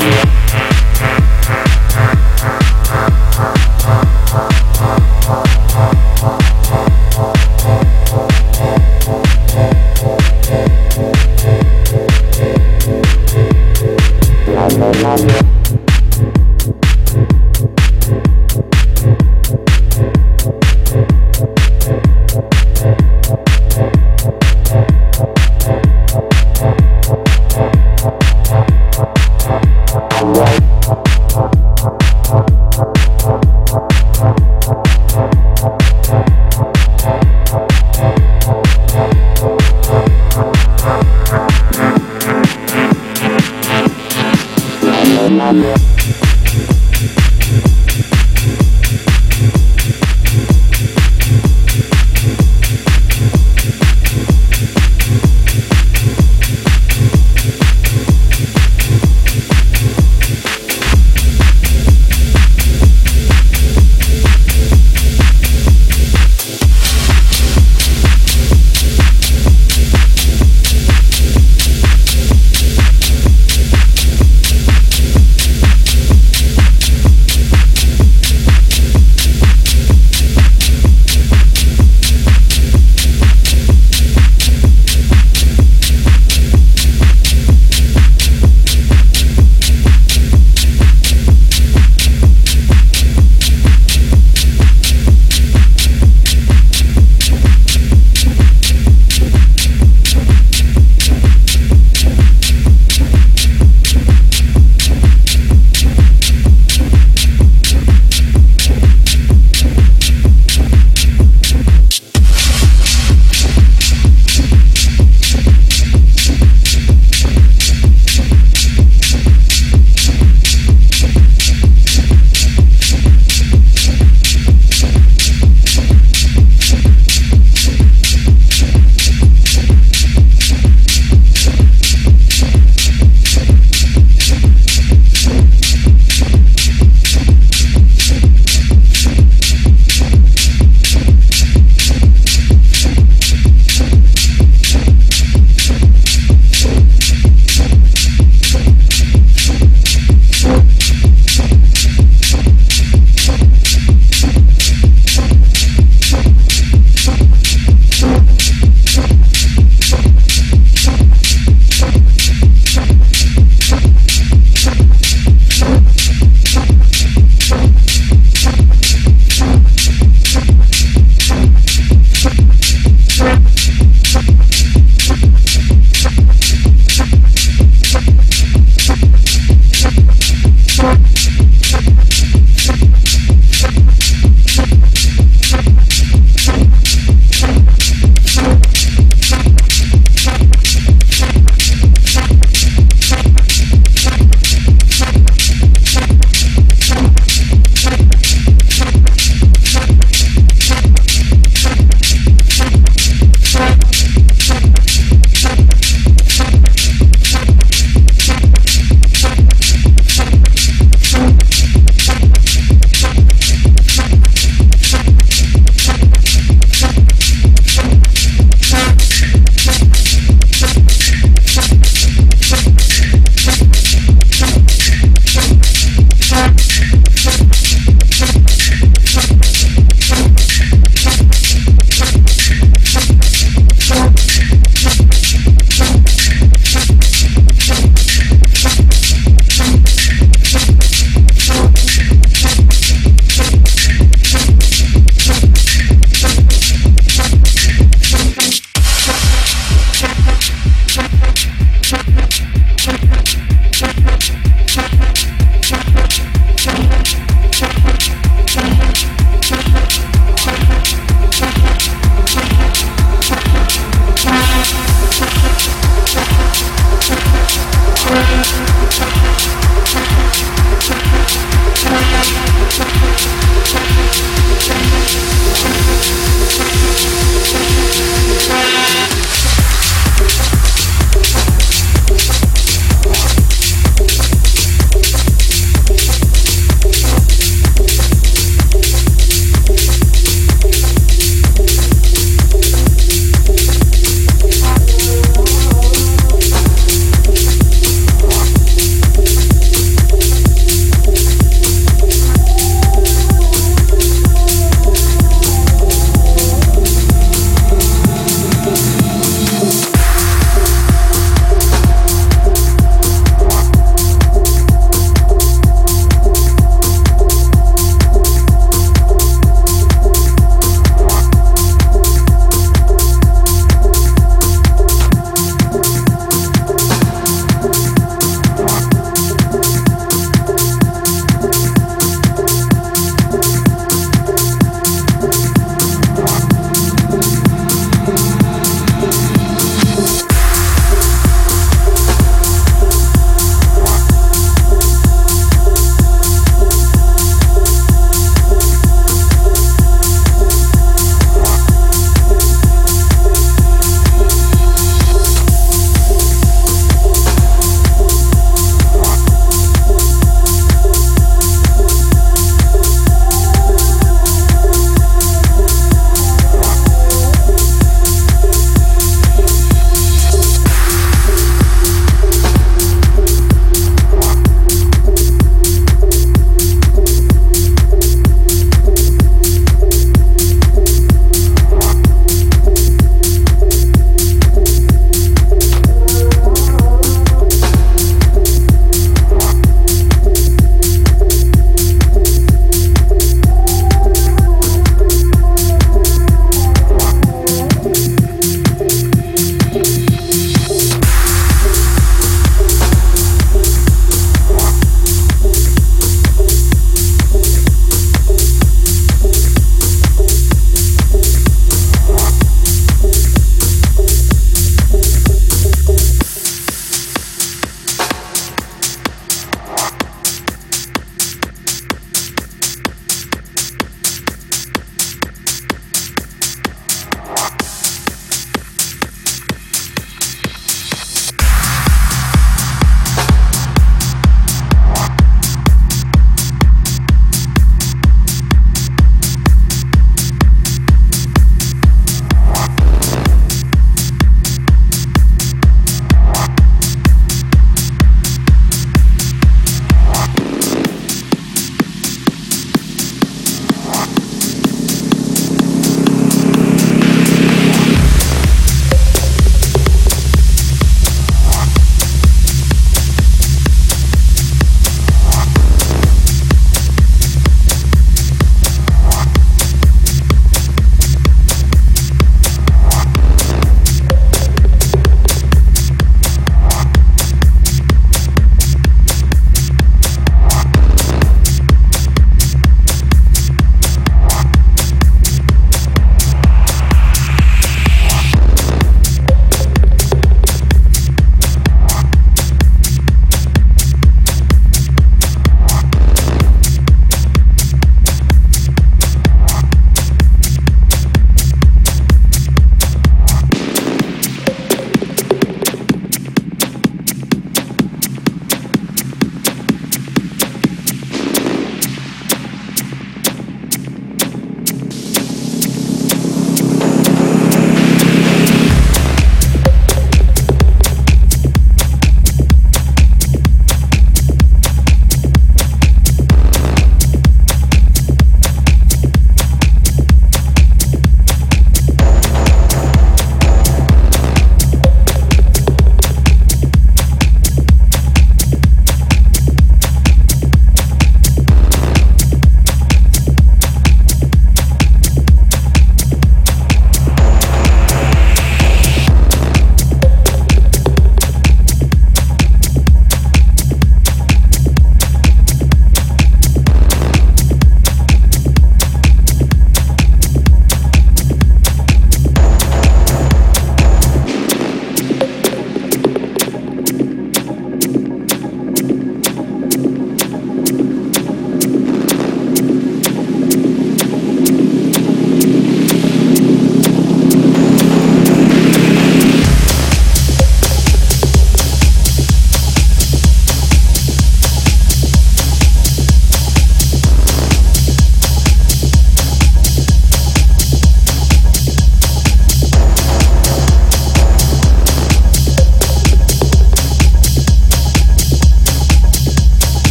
Yeah.